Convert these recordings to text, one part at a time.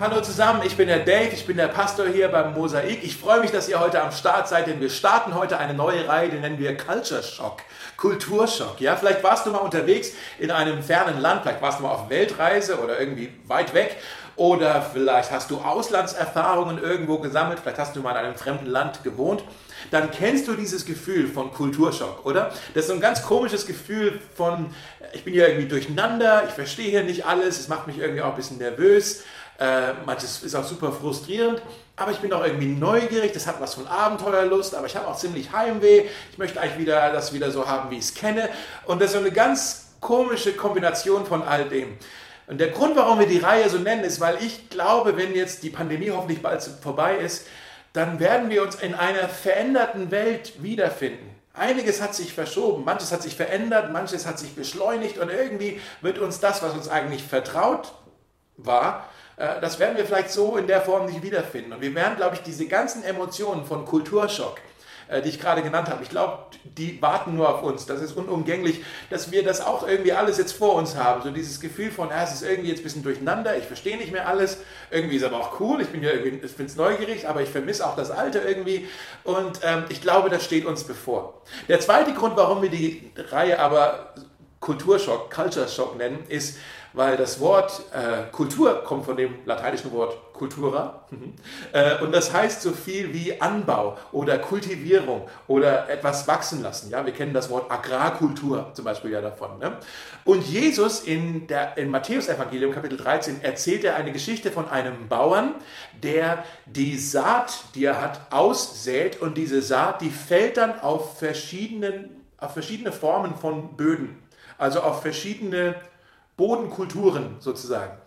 Hallo zusammen, ich bin der Dave, ich bin der Pastor hier beim Mosaik. Ich freue mich, dass ihr heute am Start seid, denn wir starten heute eine neue Reihe, die nennen wir Culture Shock, Kulturschock. Ja, vielleicht warst du mal unterwegs in einem fernen Land, vielleicht warst du mal auf Weltreise oder irgendwie weit weg oder vielleicht hast du Auslandserfahrungen irgendwo gesammelt, vielleicht hast du mal in einem fremden Land gewohnt. Dann kennst du dieses Gefühl von Kulturschock, oder? Das ist so ein ganz komisches Gefühl von, ich bin hier irgendwie durcheinander, ich verstehe hier nicht alles, es macht mich irgendwie auch ein bisschen nervös. Äh, manches ist auch super frustrierend, aber ich bin auch irgendwie neugierig, das hat was von Abenteuerlust, aber ich habe auch ziemlich Heimweh. Ich möchte eigentlich wieder das wieder so haben, wie ich es kenne. Und das ist so eine ganz komische Kombination von all dem. Und der Grund, warum wir die Reihe so nennen, ist, weil ich glaube, wenn jetzt die Pandemie hoffentlich bald vorbei ist, dann werden wir uns in einer veränderten Welt wiederfinden. Einiges hat sich verschoben, manches hat sich verändert, manches hat sich beschleunigt und irgendwie wird uns das, was uns eigentlich vertraut war, das werden wir vielleicht so in der Form nicht wiederfinden. Und wir werden, glaube ich, diese ganzen Emotionen von Kulturschock, äh, die ich gerade genannt habe, ich glaube, die warten nur auf uns. Das ist unumgänglich, dass wir das auch irgendwie alles jetzt vor uns haben. So dieses Gefühl von, ja, es ist irgendwie jetzt ein bisschen durcheinander, ich verstehe nicht mehr alles. Irgendwie ist aber auch cool, ich bin ja irgendwie, ich es neugierig, aber ich vermisse auch das Alte irgendwie. Und ähm, ich glaube, das steht uns bevor. Der zweite Grund, warum wir die Reihe aber Kulturschock, Culture Shock nennen, ist, weil das Wort äh, Kultur kommt von dem lateinischen Wort cultura äh, und das heißt so viel wie Anbau oder Kultivierung oder etwas wachsen lassen. Ja, wir kennen das Wort Agrarkultur zum Beispiel ja davon. Ne? Und Jesus in der in Matthäus Evangelium Kapitel 13 erzählt er eine Geschichte von einem Bauern, der die Saat, die er hat, aussät und diese Saat, die fällt dann auf verschiedenen auf verschiedene Formen von Böden, also auf verschiedene Bodenkulturen sozusagen.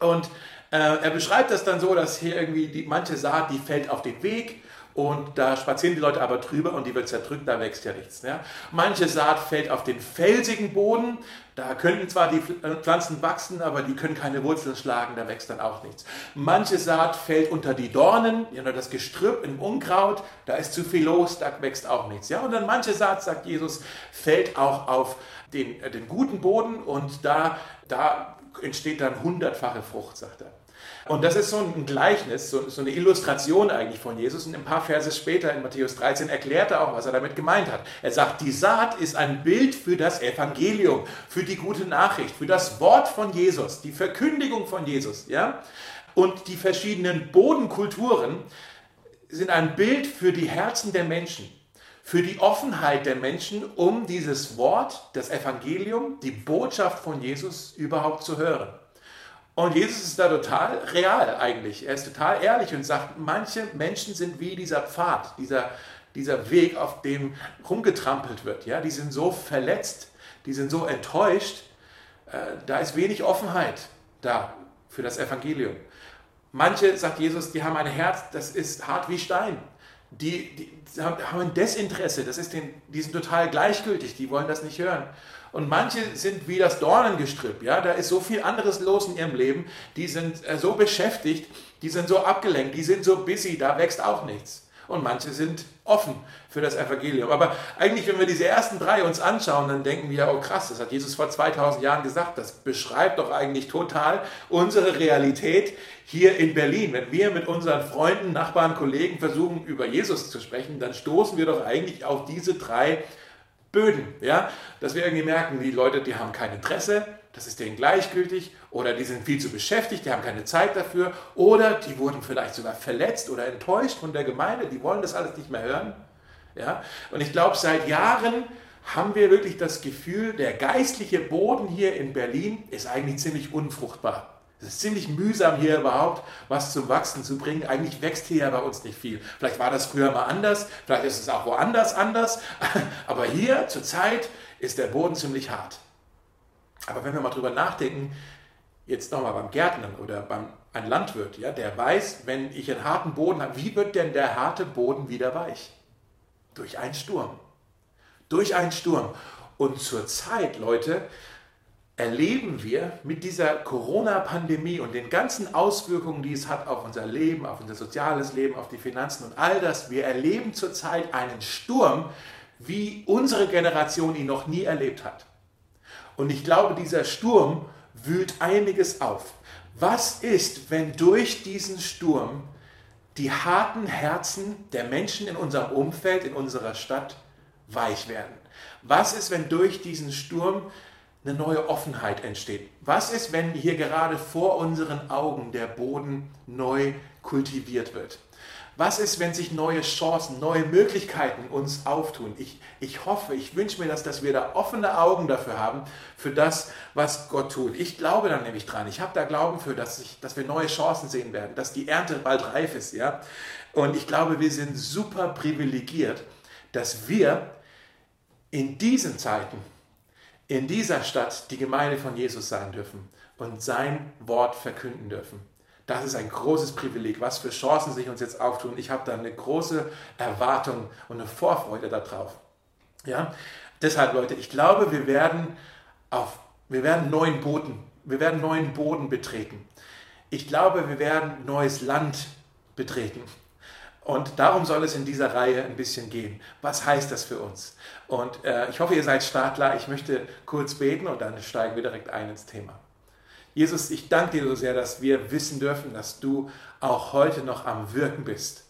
Und äh, er beschreibt das dann so, dass hier irgendwie die, manche Saat, die fällt auf den Weg und da spazieren die Leute aber drüber und die wird zerdrückt, da wächst ja nichts. Ja? Manche Saat fällt auf den felsigen Boden, da könnten zwar die äh, Pflanzen wachsen, aber die können keine Wurzeln schlagen, da wächst dann auch nichts. Manche Saat fällt unter die Dornen, unter das Gestrüpp im Unkraut, da ist zu viel los, da wächst auch nichts. Ja? Und dann manche Saat, sagt Jesus, fällt auch auf den, äh, den guten Boden und da, da entsteht dann hundertfache Frucht, sagt er. Und das ist so ein Gleichnis, so, so, eine Illustration eigentlich von Jesus. Und ein paar Verse später in Matthäus 13 erklärt er auch, was er damit gemeint hat. Er sagt, die Saat ist ein Bild für das Evangelium, für die gute Nachricht, für das Wort von Jesus, die Verkündigung von Jesus. Ja? Und die verschiedenen Bodenkulturen sind ein Bild für die Herzen der Menschen für die Offenheit der Menschen, um dieses Wort, das Evangelium, die Botschaft von Jesus überhaupt zu hören. Und Jesus ist da total real eigentlich. Er ist total ehrlich und sagt, manche Menschen sind wie dieser Pfad, dieser, dieser Weg, auf dem rumgetrampelt wird. Ja? Die sind so verletzt, die sind so enttäuscht. Äh, da ist wenig Offenheit da für das Evangelium. Manche, sagt Jesus, die haben ein Herz, das ist hart wie Stein die, die haben ein Desinteresse, das ist den, die sind total gleichgültig, die wollen das nicht hören. Und manche sind wie das Dornengestrüpp, ja, da ist so viel anderes los in ihrem Leben, die sind äh, so beschäftigt, die sind so abgelenkt, die sind so busy, da wächst auch nichts und manche sind offen für das Evangelium. Aber eigentlich, wenn wir diese ersten drei uns anschauen, dann denken wir, oh krass, das hat Jesus vor 2000 Jahren gesagt. Das beschreibt doch eigentlich total unsere Realität hier in Berlin. Wenn wir mit unseren Freunden, Nachbarn, Kollegen versuchen, über Jesus zu sprechen, dann stoßen wir doch eigentlich auf diese drei Böden, ja, dass wir irgendwie merken, die Leute, die haben kein Interesse, das ist denen gleichgültig oder die sind viel zu beschäftigt, die haben keine Zeit dafür oder die wurden vielleicht sogar verletzt oder enttäuscht von der Gemeinde, die wollen das alles nicht mehr hören. Ja? Und ich glaube, seit Jahren haben wir wirklich das Gefühl, der geistliche Boden hier in Berlin ist eigentlich ziemlich unfruchtbar. Es ist ziemlich mühsam hier überhaupt was zum Wachsen zu bringen. Eigentlich wächst hier ja bei uns nicht viel. Vielleicht war das früher mal anders, vielleicht ist es auch woanders anders, aber hier zurzeit ist der Boden ziemlich hart. Aber wenn wir mal drüber nachdenken, jetzt nochmal beim Gärtnern oder beim ein Landwirt, ja, der weiß, wenn ich einen harten Boden habe, wie wird denn der harte Boden wieder weich? Durch einen Sturm. Durch einen Sturm. Und zurzeit, Leute, erleben wir mit dieser Corona-Pandemie und den ganzen Auswirkungen, die es hat auf unser Leben, auf unser soziales Leben, auf die Finanzen und all das, wir erleben zurzeit einen Sturm, wie unsere Generation ihn noch nie erlebt hat. Und ich glaube, dieser Sturm wühlt einiges auf, Was ist, wenn durch diesen Sturm die harten Herzen der Menschen in unserem Umfeld, in unserer Stadt weich werden? Was ist, wenn durch diesen Sturm eine neue Offenheit entsteht? Was ist, wenn hier gerade vor unseren Augen der Boden neu kultiviert wird? Was ist, wenn sich neue Chancen, neue Möglichkeiten uns auftun? Ich, ich hoffe, ich wünsche mir das, dass wir da offene Augen dafür haben, für das, was Gott tut. Ich glaube da nämlich dran. Ich habe da Glauben für, dass, ich, dass wir neue Chancen sehen werden, dass die Ernte bald reif ist. Ja? Und ich glaube, wir sind super privilegiert, dass wir in diesen Zeiten, in dieser Stadt die Gemeinde von Jesus sein dürfen und sein Wort verkünden dürfen. Das ist ein großes Privileg, was für Chancen sich uns jetzt auftun. Ich habe da eine große Erwartung und eine Vorfreude darauf. Ja? Deshalb, Leute, ich glaube, wir werden, auf, wir werden neuen Boden, wir werden neuen Boden betreten. Ich glaube, wir werden neues Land betreten. Und darum soll es in dieser Reihe ein bisschen gehen. Was heißt das für uns? Und äh, ich hoffe, ihr seid Startler. Ich möchte kurz beten und dann steigen wir direkt ein ins Thema. Jesus, ich danke dir so sehr, dass wir wissen dürfen, dass du auch heute noch am Wirken bist.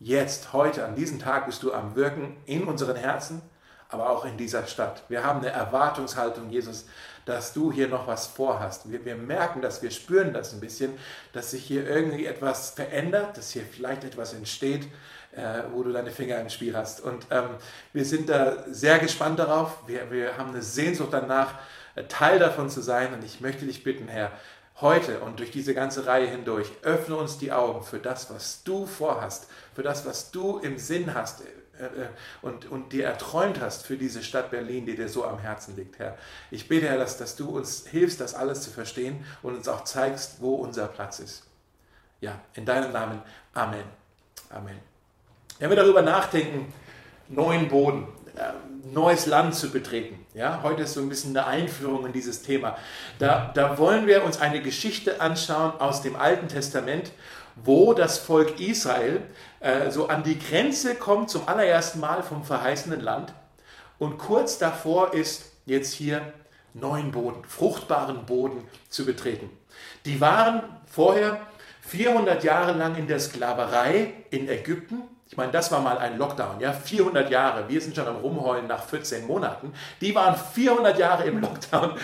Jetzt, heute, an diesem Tag bist du am Wirken in unseren Herzen, aber auch in dieser Stadt. Wir haben eine Erwartungshaltung, Jesus, dass du hier noch was vorhast. Wir, wir merken das, wir spüren das ein bisschen, dass sich hier irgendwie etwas verändert, dass hier vielleicht etwas entsteht, äh, wo du deine Finger im Spiel hast. Und ähm, wir sind da sehr gespannt darauf. Wir, wir haben eine Sehnsucht danach, Teil davon zu sein. Und ich möchte dich bitten, Herr, heute und durch diese ganze Reihe hindurch, öffne uns die Augen für das, was du vorhast, für das, was du im Sinn hast äh, äh, und, und dir erträumt hast für diese Stadt Berlin, die dir so am Herzen liegt, Herr. Ich bete, Herr, dass, dass du uns hilfst, das alles zu verstehen und uns auch zeigst, wo unser Platz ist. Ja, in deinem Namen. Amen. Amen. Wenn wir darüber nachdenken, neuen Boden, neues Land zu betreten. Ja, heute ist so ein bisschen eine Einführung in dieses Thema. Da, da wollen wir uns eine Geschichte anschauen aus dem Alten Testament, wo das Volk Israel äh, so an die Grenze kommt zum allerersten Mal vom verheißenen Land und kurz davor ist jetzt hier neuen Boden, fruchtbaren Boden zu betreten. Die waren vorher 400 Jahre lang in der Sklaverei in Ägypten ich meine, das war mal ein Lockdown, ja, 400 Jahre. Wir sind schon am Rumheulen nach 14 Monaten. Die waren 400 Jahre im Lockdown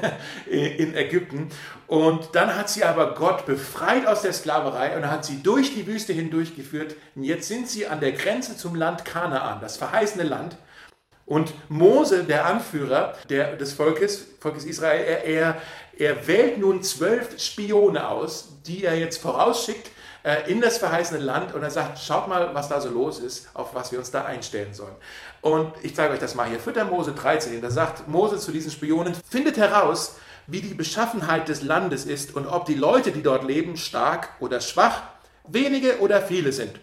in Ägypten. Und dann hat sie aber Gott befreit aus der Sklaverei und hat sie durch die Wüste hindurchgeführt. Und jetzt sind sie an der Grenze zum Land Kanaan, das verheißene Land. Und Mose, der Anführer der, des Volkes, Volkes Israel, er, er, er wählt nun zwölf Spione aus, die er jetzt vorausschickt äh, in das verheißene Land und er sagt, schaut mal, was da so los ist, auf was wir uns da einstellen sollen. Und ich zeige euch das mal hier. 4. Mose 13, da sagt Mose zu diesen Spionen, findet heraus, wie die Beschaffenheit des Landes ist und ob die Leute, die dort leben, stark oder schwach, wenige oder viele sind.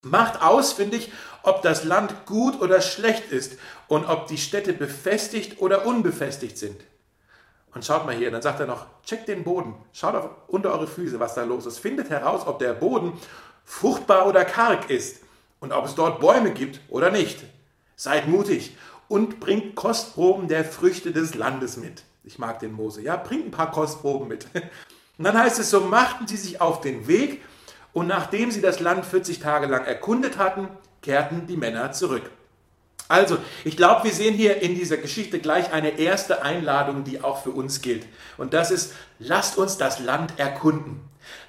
Macht ausfindig, ob das Land gut oder schlecht ist und ob die Städte befestigt oder unbefestigt sind. Und schaut mal hier, dann sagt er noch, checkt den Boden, schaut auf, unter eure Füße, was da los ist. Findet heraus, ob der Boden fruchtbar oder karg ist und ob es dort Bäume gibt oder nicht. Seid mutig und bringt Kostproben der Früchte des Landes mit. Ich mag den Mose. Ja, bringt ein paar Kostproben mit. Und dann heißt es so, machten sie sich auf den Weg und nachdem sie das Land 40 Tage lang erkundet hatten, kehrten die Männer zurück. Also, ich glaube, wir sehen hier in dieser Geschichte gleich eine erste Einladung, die auch für uns gilt. Und das ist, lasst uns das Land erkunden.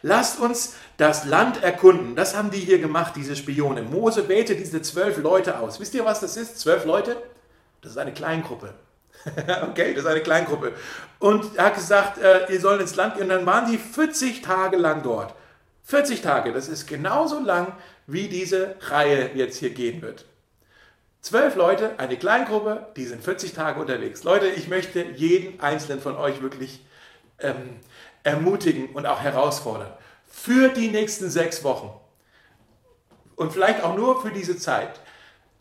Lasst uns das Land erkunden. Das haben die hier gemacht, diese Spione. Mose wählte diese zwölf Leute aus. Wisst ihr, was das ist? Zwölf Leute? Das ist eine Kleingruppe. okay, das ist eine Kleingruppe. Und er hat gesagt, äh, ihr sollt ins Land gehen. Und dann waren die 40 Tage lang dort. 40 Tage, das ist genauso lang, wie diese Reihe jetzt hier gehen wird. Zwölf Leute, eine Kleingruppe, die sind 40 Tage unterwegs. Leute, ich möchte jeden einzelnen von euch wirklich ähm, ermutigen und auch herausfordern. Für die nächsten sechs Wochen und vielleicht auch nur für diese Zeit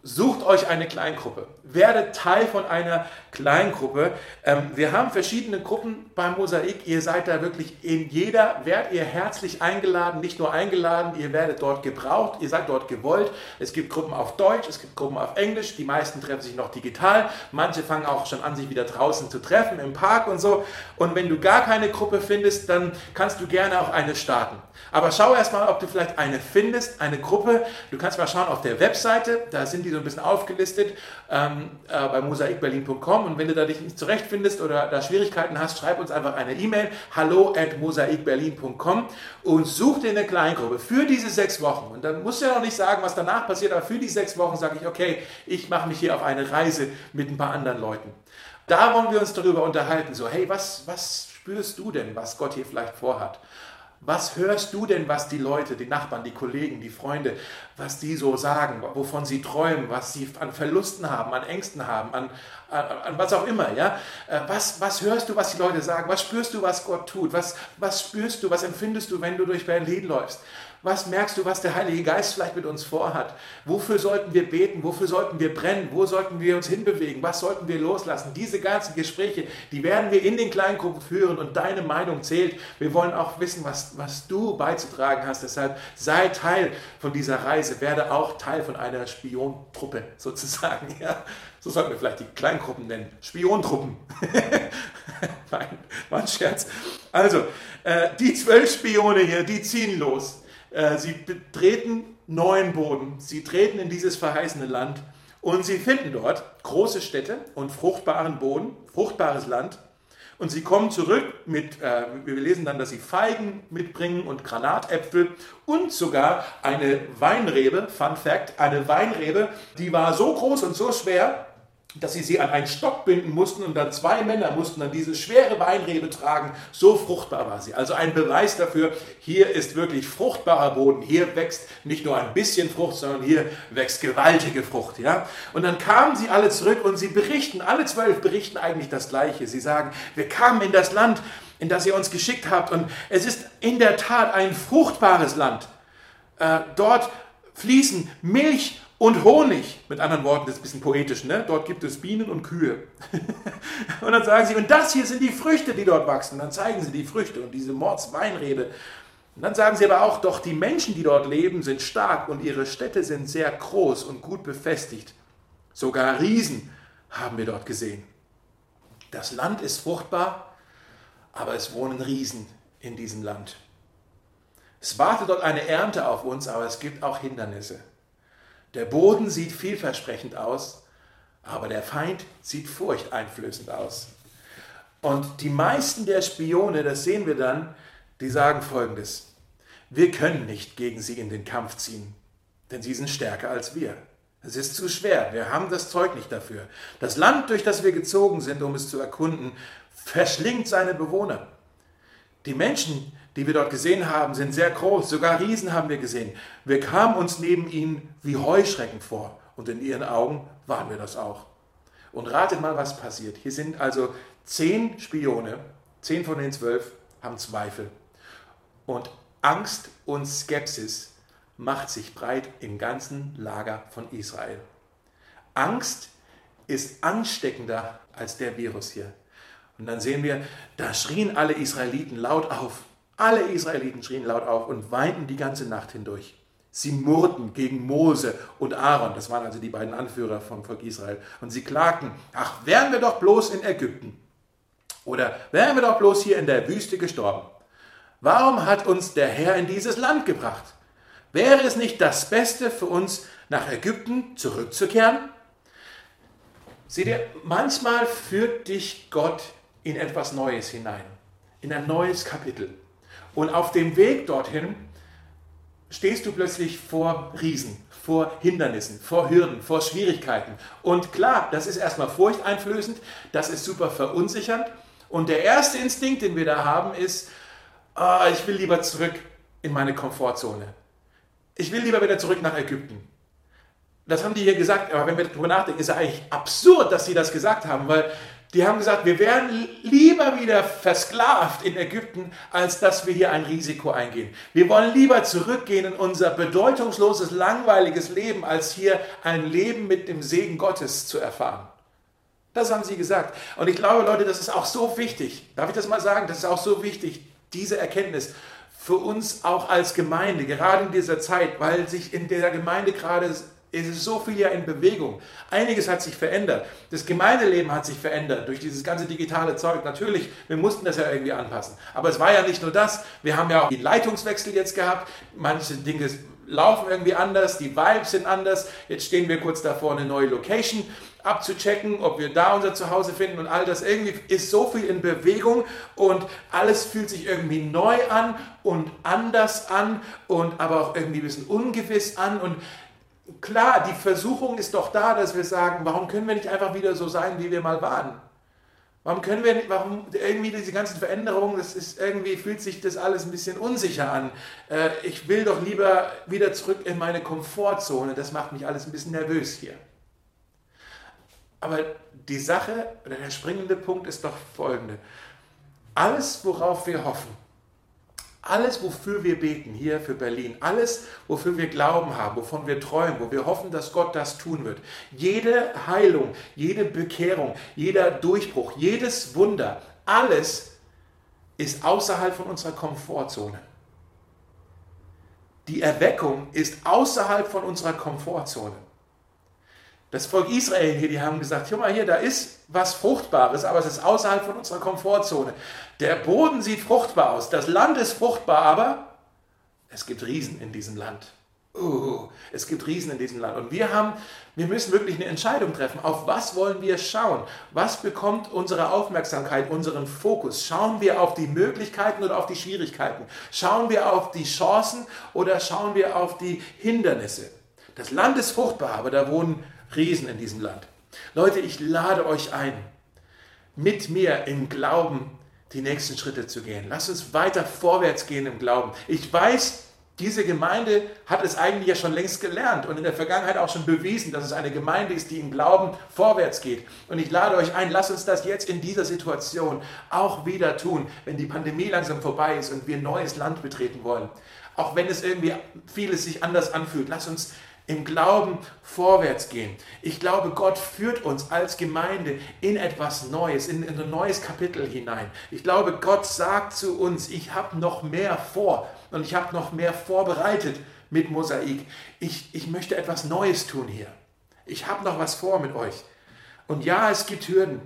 Sucht euch eine Kleingruppe. Werdet Teil von einer Kleingruppe. Ähm, wir haben verschiedene Gruppen beim Mosaik. Ihr seid da wirklich in jeder, werdet ihr herzlich eingeladen, nicht nur eingeladen, ihr werdet dort gebraucht, ihr seid dort gewollt. Es gibt Gruppen auf Deutsch, es gibt Gruppen auf Englisch. Die meisten treffen sich noch digital. Manche fangen auch schon an, sich wieder draußen zu treffen, im Park und so. Und wenn du gar keine Gruppe findest, dann kannst du gerne auch eine starten. Aber schau erst mal, ob du vielleicht eine findest, eine Gruppe. Du kannst mal schauen auf der Webseite, da sind die so ein bisschen aufgelistet ähm, äh, bei mosaikberlin.com und wenn du da dich nicht zurechtfindest oder da Schwierigkeiten hast, schreib uns einfach eine E-Mail, hallo at mosaikberlin.com und such dir eine Kleingruppe für diese sechs Wochen. Und dann musst du ja noch nicht sagen, was danach passiert, aber für die sechs Wochen sage ich, okay, ich mache mich hier auf eine Reise mit ein paar anderen Leuten. Da wollen wir uns darüber unterhalten, so, hey, was, was spürst du denn, was Gott hier vielleicht vorhat? Was hörst du denn, was die Leute, die Nachbarn, die Kollegen, die Freunde, was die so sagen, wovon sie träumen, was sie an Verlusten haben, an Ängsten haben, an, an, an was auch immer, ja? Äh, was, was hörst du, was die Leute sagen? Was spürst du, was Gott tut? Was, was spürst du, was empfindest du, wenn du durch Berlin läufst? Was merkst du, was der Heilige Geist vielleicht mit uns vorhat? Wofür sollten wir beten? Wofür sollten wir brennen? Wo sollten wir uns hinbewegen? Was sollten wir loslassen? Diese ganzen Gespräche, die werden wir in den Kleingruppen führen und deine Meinung zählt. Wir wollen auch wissen, was, was du beizutragen hast. Deshalb sei Teil von dieser Reise, werde auch Teil von einer Spiontruppe sozusagen. Ja? So sollten wir vielleicht die Kleingruppen nennen. Spiontruppen. Nein, war ein Scherz. Also, äh, die zwölf Spione hier, die ziehen los. Äh, sie betreten neuen Boden, sie treten in dieses verheißene Land und sie finden dort große Städte und fruchtbaren Boden, fruchtbares Land. Und sie kommen zurück mit, äh, wir lesen dann, dass sie Feigen mitbringen und Granatäpfel und sogar eine Weinrebe, Fun Fact, eine Weinrebe, die war so groß und so schwer, dass sie sie an einen Stock binden mussten und dann zwei Männer mussten dann diese schwere Weinrebe tragen. So fruchtbar war sie. Also ein Beweis dafür, hier ist wirklich fruchtbarer Boden. Hier wächst nicht nur ein bisschen Frucht, sondern hier wächst gewaltige Frucht. Ja? Und dann kamen sie alle zurück und sie berichten, alle zwölf berichten eigentlich das Gleiche. Sie sagen, wir kamen in das Land, in das ihr uns geschickt habt und es ist in der Tat ein fruchtbares Land. Äh, dort fließen Milch und Honig. Mit anderen Worten, das ist ein bisschen poetisch, ne? Dort gibt es Bienen und Kühe. und dann sagen sie, und das hier sind die Früchte, die dort wachsen. Und dann zeigen sie die Früchte und diese Mordsweinrebe. Und dann sagen sie aber auch, doch die Menschen, die dort leben, sind stark und ihre Städte sind sehr groß und gut befestigt. Sogar Riesen haben wir dort gesehen. Das Land ist fruchtbar, aber es wohnen Riesen in diesem Land. Es wartet dort eine Ernte auf uns, aber es gibt auch Hindernisse. Der Boden sieht vielversprechend aus, aber der Feind sieht furchteinflößend aus. Und die meisten der Spione, das sehen wir dann, die sagen folgendes. Wir können nicht gegen sie in den Kampf ziehen, denn sie sind stärker als wir. Es ist zu schwer, wir haben das Zeug nicht dafür. Das Land, durch das wir gezogen sind, um es zu erkunden, verschlingt seine Bewohner. Die Menschen, die wir dort gesehen haben, sind sehr groß. Sogar Riesen haben wir gesehen. Wir kamen uns neben ihnen wie Heuschrecken vor. Und in ihren Augen waren wir das auch. Und ratet mal, was passiert. Hier sind also zehn Spione, zehn von den zwölf haben Zweifel. Und Angst und Skepsis macht sich breit im ganzen Lager von Israel. Angst ist ansteckender als der Virus hier. Und dann sehen wir, da schrien alle Israeliten laut auf. Alle Israeliten schrien laut auf und weinten die ganze Nacht hindurch. Sie murrten gegen Mose und Aaron, das waren also die beiden Anführer vom Volk Israel, und sie klagten, ach, wären wir doch bloß in Ägypten oder wären wir doch bloß hier in der Wüste gestorben. Warum hat uns der Herr in dieses Land gebracht? Wäre es nicht das Beste für uns, nach Ägypten zurückzukehren? Seht ihr, manchmal führt dich Gott in etwas Neues hinein, in ein neues Kapitel. Und auf dem Weg dorthin stehst du plötzlich vor Riesen, vor Hindernissen, vor Hürden, vor Schwierigkeiten. Und klar, das ist erstmal furchteinflößend, das ist super verunsichernd. Und der erste Instinkt, den wir da haben, ist, oh, ich will lieber zurück in meine Komfortzone. Ich will lieber wieder zurück nach Ägypten. Das haben die hier gesagt, aber wenn wir darüber nachdenken, ist ja eigentlich absurd, dass sie das gesagt haben, weil Die haben gesagt, wir wären lieber wieder versklavt in Ägypten, als dass wir hier ein Risiko eingehen. Wir wollen lieber zurückgehen in unser bedeutungsloses, langweiliges Leben, als hier ein Leben mit dem Segen Gottes zu erfahren. Das haben sie gesagt. Und ich glaube, Leute, das ist auch so wichtig. Darf ich das mal sagen? Das ist auch so wichtig, diese Erkenntnis für uns auch als Gemeinde, gerade in dieser Zeit, weil sich in der Gemeinde gerade es ist so viel ja in Bewegung. Einiges hat sich verändert. Das Gemeindeleben hat sich verändert durch dieses ganze digitale Zeug. Natürlich, wir mussten das ja irgendwie anpassen. Aber es war ja nicht nur das. Wir haben ja auch die Leitungswechsel jetzt gehabt. Manche Dinge laufen irgendwie anders, die Vibes sind anders. Jetzt stehen wir kurz davor, eine neue Location abzuchecken, ob wir da unser Zuhause finden und all das. Irgendwie ist so viel in Bewegung und alles fühlt sich irgendwie neu an und anders an und aber auch irgendwie ein bisschen ungewiss an und klar, die Versuchung ist doch da, dass wir sagen, warum können wir nicht einfach wieder so sein, wie wir mal waren? Warum können wir nicht, warum irgendwie diese ganzen Veränderungen, das ist irgendwie, fühlt sich das alles ein bisschen unsicher an. Äh, ich will doch lieber wieder zurück in meine Komfortzone, das macht mich alles ein bisschen nervös hier. Aber die Sache, oder der springende Punkt ist doch folgende. Alles, worauf wir hoffen, alles, wofür wir beten hier für Berlin, alles, wofür wir Glauben haben, wovon wir träumen, wo wir hoffen, dass Gott das tun wird, jede Heilung, jede Bekehrung, jeder Durchbruch, jedes Wunder, alles ist außerhalb von unserer Komfortzone. Die Erweckung ist außerhalb von unserer Komfortzone. Das Volk Israel hier, die haben gesagt, guck mal hier, da ist was Fruchtbares, aber es ist außerhalb von unserer Komfortzone. Der Boden sieht fruchtbar aus, das Land ist fruchtbar, aber es gibt Riesen in diesem Land. Uh, es gibt Riesen in diesem Land. Und wir haben, wir müssen wirklich eine Entscheidung treffen. Auf was wollen wir schauen? Was bekommt unsere Aufmerksamkeit, unseren Fokus? Schauen wir auf die Möglichkeiten oder auf die Schwierigkeiten? Schauen wir auf die Chancen oder schauen wir auf die Hindernisse? Das Land ist fruchtbar, aber da wohnen Riesen in diesem Land. Leute, ich lade euch ein, mit mir im Glauben die nächsten Schritte zu gehen. Lasst uns weiter vorwärts gehen im Glauben. Ich weiß, diese Gemeinde hat es eigentlich ja schon längst gelernt und in der Vergangenheit auch schon bewiesen, dass es eine Gemeinde ist, die im Glauben vorwärts geht. Und ich lade euch ein, lasst uns das jetzt in dieser Situation auch wieder tun, wenn die Pandemie langsam vorbei ist und wir neues Land betreten wollen. Auch wenn es irgendwie vieles sich anders anfühlt, lasst uns im Glauben vorwärts gehen. Ich glaube, Gott führt uns als Gemeinde in etwas Neues, in, in ein neues Kapitel hinein. Ich glaube, Gott sagt zu uns, ich habe noch mehr vor und ich habe noch mehr vorbereitet mit Mosaik. Ich, ich möchte etwas Neues tun hier. Ich habe noch was vor mit euch. Und ja, es gibt Hürden.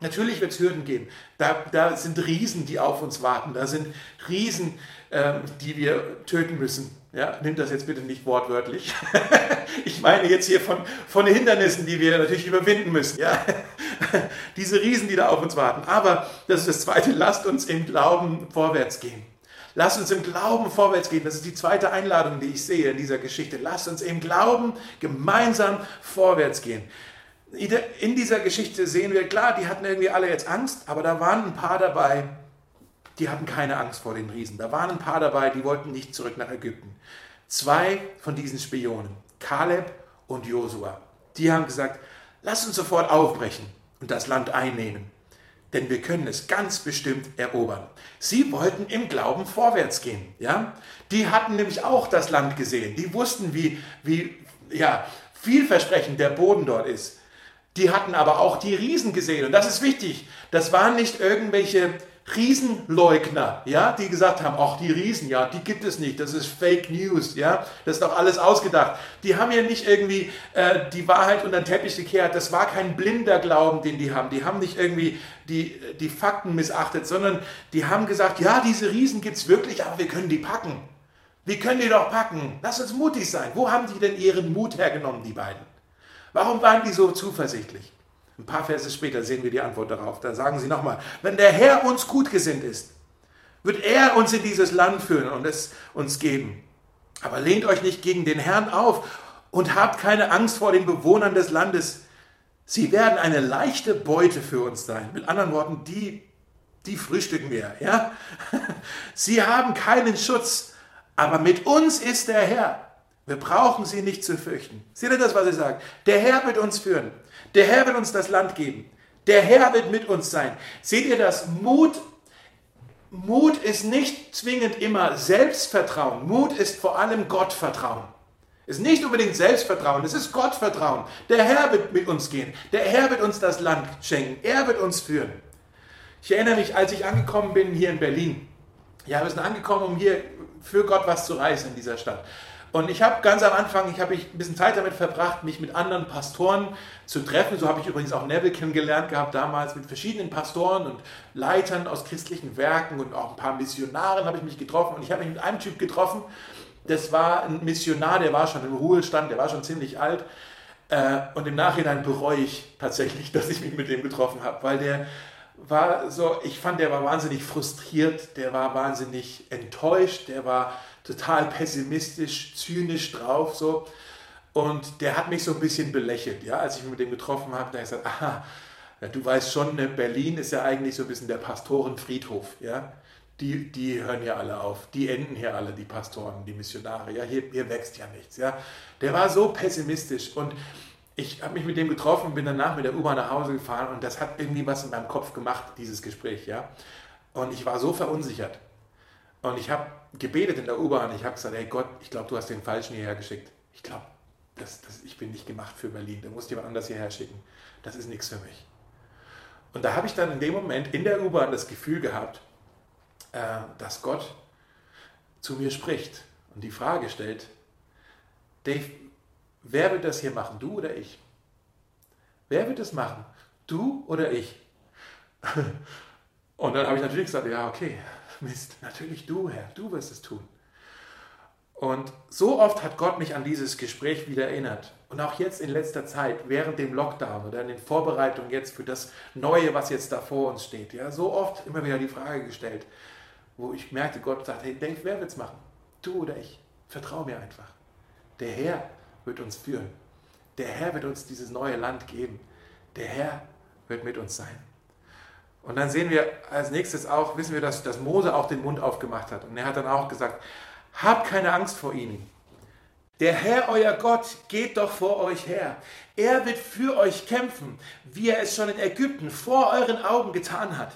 Natürlich wird es Hürden geben. Da, da sind Riesen, die auf uns warten. Da sind Riesen, ähm, die wir töten müssen. Ja, nimm das jetzt bitte nicht wortwörtlich. ich meine jetzt hier von, von Hindernissen, die wir natürlich überwinden müssen. Ja? Diese Riesen, die da auf uns warten. Aber das ist das Zweite, lasst uns im Glauben vorwärts gehen. Lasst uns im Glauben vorwärts gehen. Das ist die zweite Einladung, die ich sehe in dieser Geschichte. Lasst uns im Glauben gemeinsam vorwärts gehen. In dieser Geschichte sehen wir, klar, die hatten irgendwie alle jetzt Angst, aber da waren ein paar dabei, die hatten keine Angst vor den Riesen. Da waren ein paar dabei, die wollten nicht zurück nach Ägypten. Zwei von diesen Spionen, Kaleb und Josua, die haben gesagt, lass uns sofort aufbrechen und das Land einnehmen, denn wir können es ganz bestimmt erobern. Sie wollten im Glauben vorwärts gehen, ja? Die hatten nämlich auch das Land gesehen. Die wussten, wie, wie ja, vielversprechend der Boden dort ist. Die hatten aber auch die Riesen gesehen und das ist wichtig. Das waren nicht irgendwelche Riesenleugner, ja, die gesagt haben, ach, die Riesen, ja, die gibt es nicht, das ist Fake News, ja, das ist doch alles ausgedacht. Die haben ja nicht irgendwie äh, die Wahrheit unter den Teppich gekehrt, das war kein blinder Glauben, den die haben. Die haben nicht irgendwie die, die Fakten missachtet, sondern die haben gesagt, ja, diese Riesen gibt es wirklich, aber wir können die packen. Wir können die doch packen. Lass uns mutig sein. Wo haben die denn ihren Mut hergenommen, die beiden? Warum waren die so zuversichtlich? Ein paar Verse später sehen wir die Antwort darauf. Da sagen sie nochmal, wenn der Herr uns gut gesinnt ist, wird er uns in dieses Land führen und es uns geben. Aber lehnt euch nicht gegen den Herrn auf und habt keine Angst vor den Bewohnern des Landes. Sie werden eine leichte Beute für uns sein. Mit anderen Worten, die, die frühstücken wir. Ja? Sie haben keinen Schutz, aber mit uns ist der Herr. Wir brauchen sie nicht zu fürchten. Seht ihr das, was ich sage? Der Herr wird uns führen. Der Herr wird uns das Land geben. Der Herr wird mit uns sein. Seht ihr das? Mut, Mut ist nicht zwingend immer Selbstvertrauen. Mut ist vor allem Gottvertrauen. Es ist nicht unbedingt Selbstvertrauen, es ist Gottvertrauen. Der Herr wird mit uns gehen. Der Herr wird uns das Land schenken. Er wird uns führen. Ich erinnere mich, als ich angekommen bin hier in Berlin. Ja, wir sind angekommen, um hier für Gott was zu reißen in dieser Stadt. Und ich habe ganz am Anfang, ich habe ein bisschen Zeit damit verbracht, mich mit anderen Pastoren zu treffen. So habe ich übrigens auch Neville kennengelernt gehabt damals mit verschiedenen Pastoren und Leitern aus christlichen Werken und auch ein paar Missionaren habe ich mich getroffen. Und ich habe mich mit einem Typ getroffen, das war ein Missionar, der war schon im Ruhestand, der war schon ziemlich alt. Äh, und im Nachhinein bereue ich tatsächlich, dass ich mich mit dem getroffen habe, weil der war so, ich fand, der war wahnsinnig frustriert, der war wahnsinnig enttäuscht, der war total pessimistisch, zynisch drauf so. Und der hat mich so ein bisschen belächelt, ja, als ich mich mit dem getroffen habe. Da habe ich gesagt, aha, ja, du weißt schon, ne, Berlin ist ja eigentlich so ein bisschen der Pastorenfriedhof, ja. Die, die hören hier alle auf, die enden hier alle, die Pastoren, die Missionare, ja, hier, hier wächst ja nichts, ja. Der war so pessimistisch und ich habe mich mit dem getroffen, bin danach mit der U-Bahn nach Hause gefahren und das hat irgendwie was in meinem Kopf gemacht, dieses Gespräch, ja. Und ich war so verunsichert. Und ich habe gebetet in der U-Bahn. Ich habe gesagt, hey Gott, ich glaube, du hast den Falschen hierher geschickt. Ich glaube, das, das, ich bin nicht gemacht für Berlin. Da musst jemand anders hierher schicken. Das ist nichts für mich. Und da habe ich dann in dem Moment in der U-Bahn das Gefühl gehabt, äh, dass Gott zu mir spricht und die Frage stellt, Dave, Wer wird das hier machen, du oder ich? Wer wird das machen, du oder ich? Und dann habe ich natürlich gesagt, ja, okay, Mist, natürlich du, Herr, du wirst es tun. Und so oft hat Gott mich an dieses Gespräch wieder erinnert. Und auch jetzt in letzter Zeit, während dem Lockdown oder in den Vorbereitungen jetzt für das Neue, was jetzt da vor uns steht, ja, so oft immer wieder die Frage gestellt, wo ich merkte, Gott sagt, hey, denk, wer wird es machen? Du oder ich? Vertrau mir einfach. Der Herr wird uns führen. Der Herr wird uns dieses neue Land geben. Der Herr wird mit uns sein. Und dann sehen wir als nächstes auch, wissen wir, dass, dass Mose auch den Mund aufgemacht hat. Und er hat dann auch gesagt, habt keine Angst vor ihnen. Der Herr, euer Gott, geht doch vor euch her. Er wird für euch kämpfen, wie er es schon in Ägypten vor euren Augen getan hat.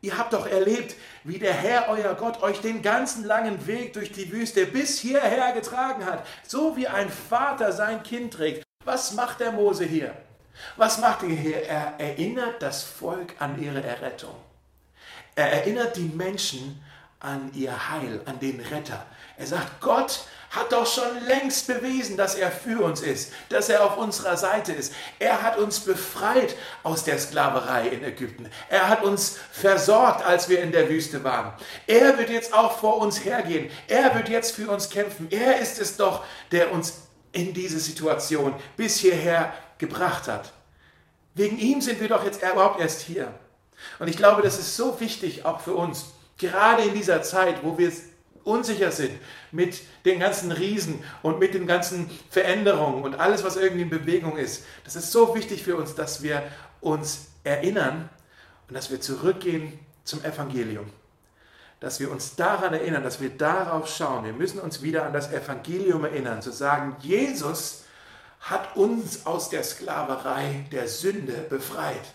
Ihr habt doch erlebt, wie der Herr, euer Gott, euch den ganzen langen Weg durch die Wüste bis hierher getragen hat, so wie ein Vater sein Kind trägt. Was macht der Mose hier? Was macht er hier? Er erinnert das Volk an ihre Errettung. Er erinnert die Menschen an ihr Heil, an den Retter. Er sagt, Gott hat doch schon längst bewiesen, dass er für uns ist, dass er auf unserer Seite ist. Er hat uns befreit aus der Sklaverei in Ägypten. Er hat uns versorgt, als wir in der Wüste waren. Er wird jetzt auch vor uns hergehen. Er wird jetzt für uns kämpfen. Er ist es doch, der uns in diese Situation bis hierher gebracht hat. Wegen ihm sind wir doch jetzt überhaupt erst hier. Und ich glaube, das ist so wichtig auch für uns, gerade in dieser Zeit, wo wir unsicher sind mit den ganzen Riesen und mit den ganzen Veränderungen und alles, was irgendwie in Bewegung ist. Das ist so wichtig für uns, dass wir uns erinnern und dass wir zurückgehen zum Evangelium. Dass wir uns daran erinnern, dass wir darauf schauen. Wir müssen uns wieder an das Evangelium erinnern, zu sagen, Jesus hat uns aus der Sklaverei der Sünde befreit.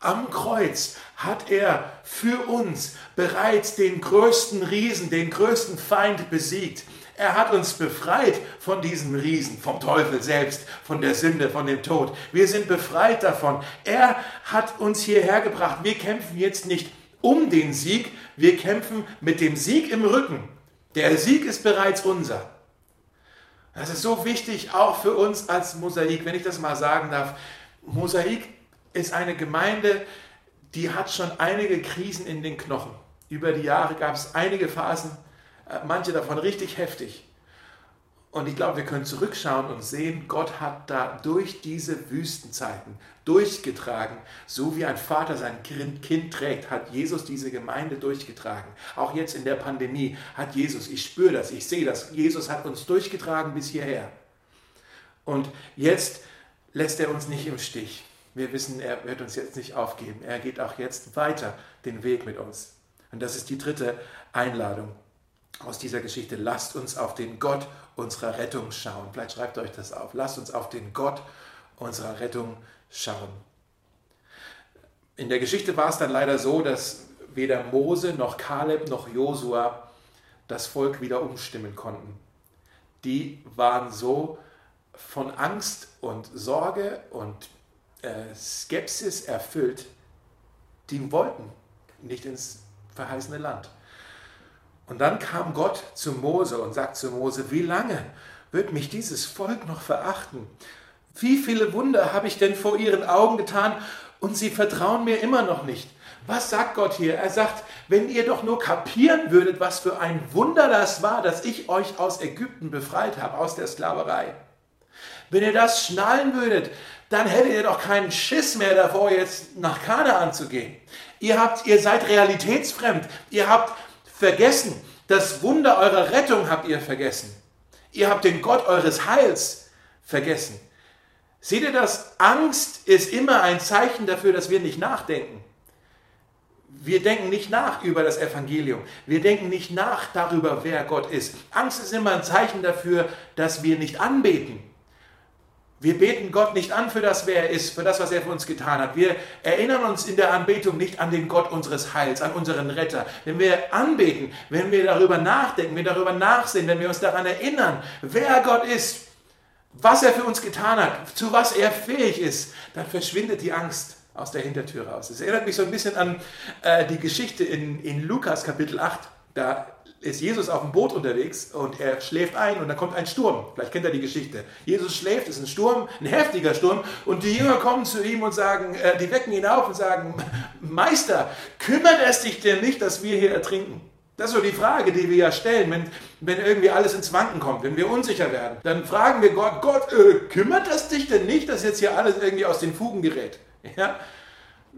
Am Kreuz hat er für uns bereits den größten Riesen, den größten Feind besiegt. Er hat uns befreit von diesem Riesen, vom Teufel selbst, von der Sünde, von dem Tod. Wir sind befreit davon. Er hat uns hierher gebracht. Wir kämpfen jetzt nicht um den Sieg, wir kämpfen mit dem Sieg im Rücken. Der Sieg ist bereits unser. Das ist so wichtig, auch für uns als Mosaik, wenn ich das mal sagen darf. Mosaik ist eine Gemeinde, die hat schon einige Krisen in den Knochen. Über die Jahre gab es einige Phasen, äh, manche davon richtig heftig. Und ich glaube, wir können zurückschauen und sehen, Gott hat da durch diese Wüstenzeiten durchgetragen, so wie ein Vater sein Kind trägt, hat Jesus diese Gemeinde durchgetragen. Auch jetzt in der Pandemie hat Jesus, ich spüre das, ich sehe das, Jesus hat uns durchgetragen bis hierher. Und jetzt lässt er uns nicht im Stich. Wir wissen, er wird uns jetzt nicht aufgeben. Er geht auch jetzt weiter den Weg mit uns. Und das ist die dritte Einladung aus dieser Geschichte. Lasst uns auf den Gott unserer Rettung schauen. Vielleicht schreibt euch das auf. Lasst uns auf den Gott unserer Rettung schauen. In der Geschichte war es dann leider so, dass weder Mose noch Kaleb noch Josua das Volk wieder umstimmen konnten. Die waren so von Angst und Sorge und äh, Skepsis erfüllt, die wollten nicht ins verheißene Land. Und dann kam Gott zu Mose und sagt zu Mose, wie lange wird mich dieses Volk noch verachten? Wie viele Wunder habe ich denn vor ihren Augen getan und sie vertrauen mir immer noch nicht? Was sagt Gott hier? Er sagt, wenn ihr doch nur kapieren würdet, was für ein Wunder das war, dass ich euch aus Ägypten befreit habe, aus der Sklaverei. Wenn ihr das schnallen würdet, dann hättet ihr doch keinen Schiss mehr davor, jetzt nach Kanaan zu gehen. Ihr, habt, ihr seid realitätsfremd. Ihr habt vergessen. Das Wunder eurer Rettung habt ihr vergessen. Ihr habt den Gott eures Heils vergessen. Seht ihr das? Angst ist immer ein Zeichen dafür, dass wir nicht nachdenken. Wir denken nicht nach über das Evangelium. Wir denken nicht nach darüber, wer Gott ist. Angst ist immer ein Zeichen dafür, dass wir nicht anbeten. Wir beten Gott nicht an für das, wer er ist, für das, was er für uns getan hat. Wir erinnern uns in der Anbetung nicht an den Gott unseres Heils, an unseren Retter. Wenn wir anbeten, wenn wir darüber nachdenken, wenn wir darüber nachsehen, wenn wir uns daran erinnern, wer Gott ist, was er für uns getan hat, zu was er fähig ist, dann verschwindet die Angst aus der Hintertür raus. Es erinnert mich so ein bisschen an äh, die Geschichte in, in Lukas Kapitel 8. Da ist Jesus auf dem Boot unterwegs und er schläft ein und dann kommt ein Sturm. Vielleicht kennt ihr die Geschichte. Jesus schläft, es ist ein Sturm, ein heftiger Sturm und die Jünger kommen zu ihm und sagen, äh, die wecken ihn auf und sagen, Meister, kümmert es dich denn nicht, dass wir hier ertrinken? Das ist so die Frage, die wir ja stellen, wenn, wenn irgendwie alles ins Wanken kommt, wenn wir unsicher werden. Dann fragen wir Gott, Gott, äh, kümmert es dich denn nicht, dass jetzt hier alles irgendwie aus den Fugen gerät? Ja?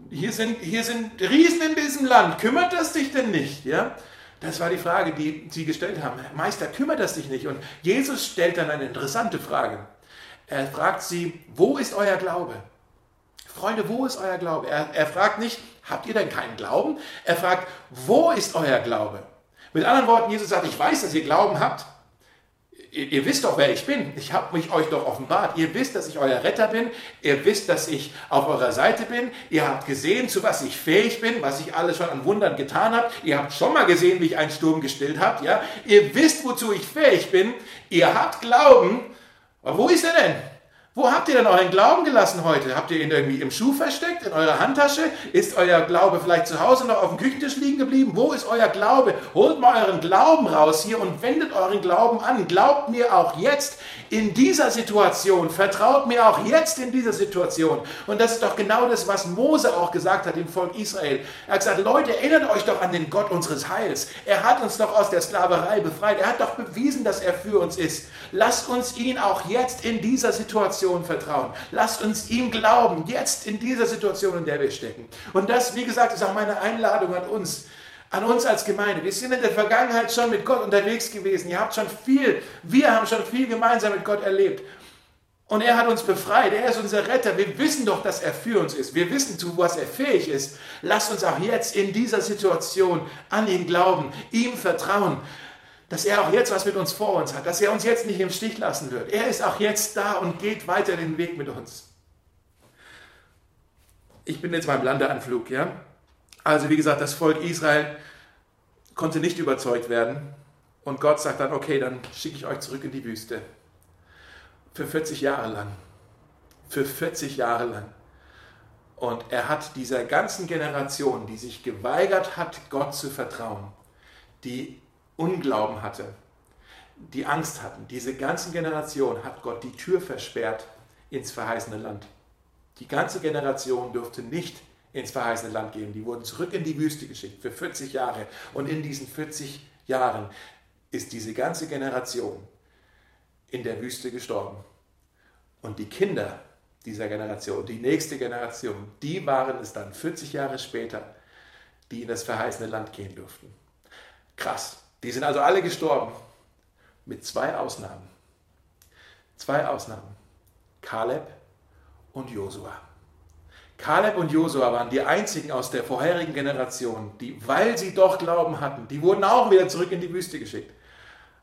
Hier, sind, hier sind Riesen in diesem Land, kümmert es dich denn nicht? Ja? Das war die Frage, die sie gestellt haben. Meister, kümmert das dich nicht? Und Jesus stellt dann eine interessante Frage. Er fragt sie, wo ist euer Glaube? Freunde, wo ist euer Glaube? Er, er fragt nicht, habt ihr denn keinen Glauben? Er fragt, wo ist euer Glaube? Mit anderen Worten, Jesus sagt, ich weiß, dass ihr Glauben habt, ihr, ihr wisst doch, wer ich bin. Ich habe mich euch doch offenbart. Ihr wisst, dass ich euer Retter bin. Ihr wisst, dass ich auf eurer Seite bin. Ihr habt gesehen, zu was ich fähig bin, was ich alles schon an Wundern getan habe. Ihr habt schon mal gesehen, wie ich einen Sturm gestillt habe. Ja? Ihr wisst, wozu ich fähig bin. Ihr habt Glauben. Aber wo ist er denn? Wo habt ihr denn euren Glauben gelassen heute? Habt ihr ihn irgendwie im Schuh versteckt, in eurer Handtasche? Ist euer Glaube vielleicht zu Hause noch auf dem Küchentisch liegen geblieben? Wo ist euer Glaube? Holt mal euren Glauben raus hier und wendet euren Glauben an. Glaubt mir auch jetzt in dieser Situation. Vertraut mir auch jetzt in dieser Situation. Und das ist doch genau das, was Mose auch gesagt hat dem Volk Israel. Er hat gesagt, Leute, erinnert euch doch an den Gott unseres Heils. Er hat uns doch aus der Sklaverei befreit. Er hat doch bewiesen, dass er für uns ist. Lasst uns ihn auch jetzt in dieser Situation Situation vertrauen. Lasst uns ihm glauben, jetzt in dieser Situation, in der wir stecken. Und das, wie gesagt, ist auch meine Einladung an uns, an uns als Gemeinde. Wir sind in der Vergangenheit schon mit Gott unterwegs gewesen. Ihr habt schon viel, wir haben schon viel gemeinsam mit Gott erlebt. Und er hat uns befreit. Er ist unser Retter. Wir wissen doch, dass er für uns ist. Wir wissen, zu was er fähig ist. Lasst uns auch jetzt in dieser Situation an ihn glauben, ihm vertrauen dass er auch jetzt was mit uns vor uns hat, dass er uns jetzt nicht im Stich lassen wird. Er ist auch jetzt da und geht weiter den Weg mit uns. Ich bin jetzt beim Landeanflug, ja. Also wie gesagt, das Volk Israel konnte nicht überzeugt werden und Gott sagt dann, okay, dann schicke ich euch zurück in die Wüste. Für 40 Jahre lang. Für 40 Jahre lang. Und er hat dieser ganzen Generation, die sich geweigert hat, Gott zu vertrauen, die Unglauben hatte, die Angst hatten, diese ganzen Generation hat Gott die Tür versperrt ins verheißene Land. Die ganze Generation durfte nicht ins verheißene Land gehen. Die wurden zurück in die Wüste geschickt für 40 Jahre. Und in diesen 40 Jahren ist diese ganze Generation in der Wüste gestorben. Und die Kinder dieser Generation, die nächste Generation, die waren es dann 40 Jahre später, die in das verheißene Land gehen durften. Krass. Die sind also alle gestorben. Mit zwei Ausnahmen. Zwei Ausnahmen. Kaleb und Josua. Kaleb und Josua waren die einzigen aus der vorherigen Generation, die, weil sie doch Glauben hatten, die wurden auch wieder zurück in die Wüste geschickt.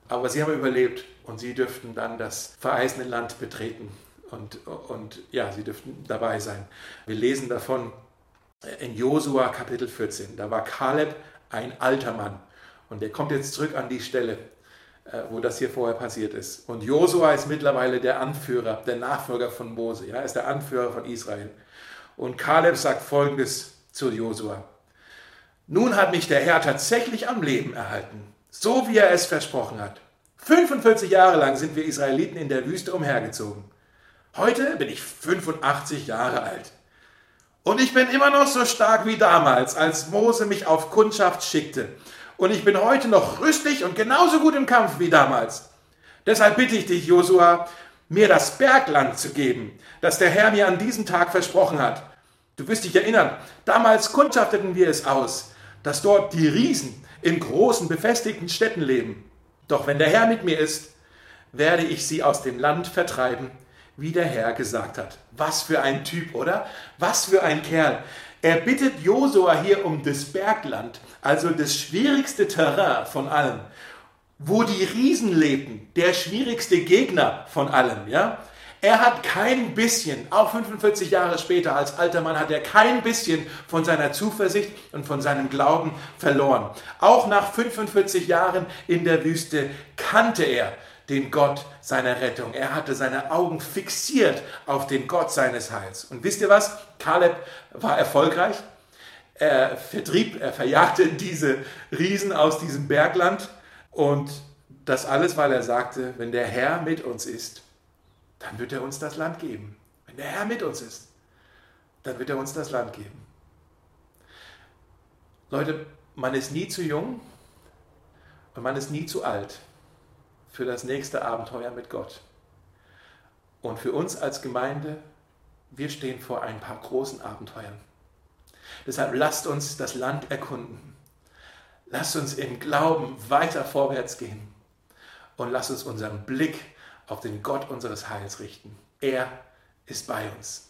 Aber sie haben überlebt und sie dürften dann das verheißene Land betreten. Und, und ja, sie dürften dabei sein. Wir lesen davon in Josua Kapitel 14. Da war Kaleb ein alter Mann. Und der kommt jetzt zurück an die Stelle, äh, wo das hier vorher passiert ist. Und Josua ist mittlerweile der Anführer, der Nachfolger von Mose. Ja, ist der Anführer von Israel. Und Kaleb sagt folgendes zu Josua. Nun hat mich der Herr tatsächlich am Leben erhalten, so wie er es versprochen hat. 45 Jahre lang sind wir Israeliten in der Wüste umhergezogen. Heute bin ich 85 Jahre alt. Und ich bin immer noch so stark wie damals, als Mose mich auf Kundschaft schickte. Und ich bin heute noch rüstig und genauso gut im Kampf wie damals. Deshalb bitte ich dich, Josua, mir das Bergland zu geben, das der Herr mir an diesem Tag versprochen hat. Du wirst dich erinnern, damals kundschafteten wir es aus, dass dort die Riesen in großen befestigten Städten leben. Doch wenn der Herr mit mir ist, werde ich sie aus dem Land vertreiben wie der Herr gesagt hat. Was für ein Typ, oder? Was für ein Kerl. Er bittet Josua hier um das Bergland, also das schwierigste Terrain von allem, wo die Riesen lebten, der schwierigste Gegner von allem, ja? Er hat kein bisschen, auch 45 Jahre später als alter Mann, hat er kein bisschen von seiner Zuversicht und von seinem Glauben verloren. Auch nach 45 Jahren in der Wüste kannte er den Gott seiner Rettung. Er hatte seine Augen fixiert auf den Gott seines Heils. Und wisst ihr was? Kaleb war erfolgreich. Er vertrieb, er verjagte diese Riesen aus diesem Bergland. Und das alles, weil er sagte, wenn der Herr mit uns ist, dann wird er uns das Land geben. Wenn der Herr mit uns ist, dann wird er uns das Land geben. Leute, man ist nie zu jung und man ist nie zu alt für das nächste Abenteuer mit Gott. Und für uns als Gemeinde, wir stehen vor ein paar großen Abenteuern. Deshalb lasst uns das Land erkunden. Lasst uns im Glauben weiter vorwärts gehen. Und lasst uns unseren Blick auf den Gott unseres Heils richten. Er ist bei uns.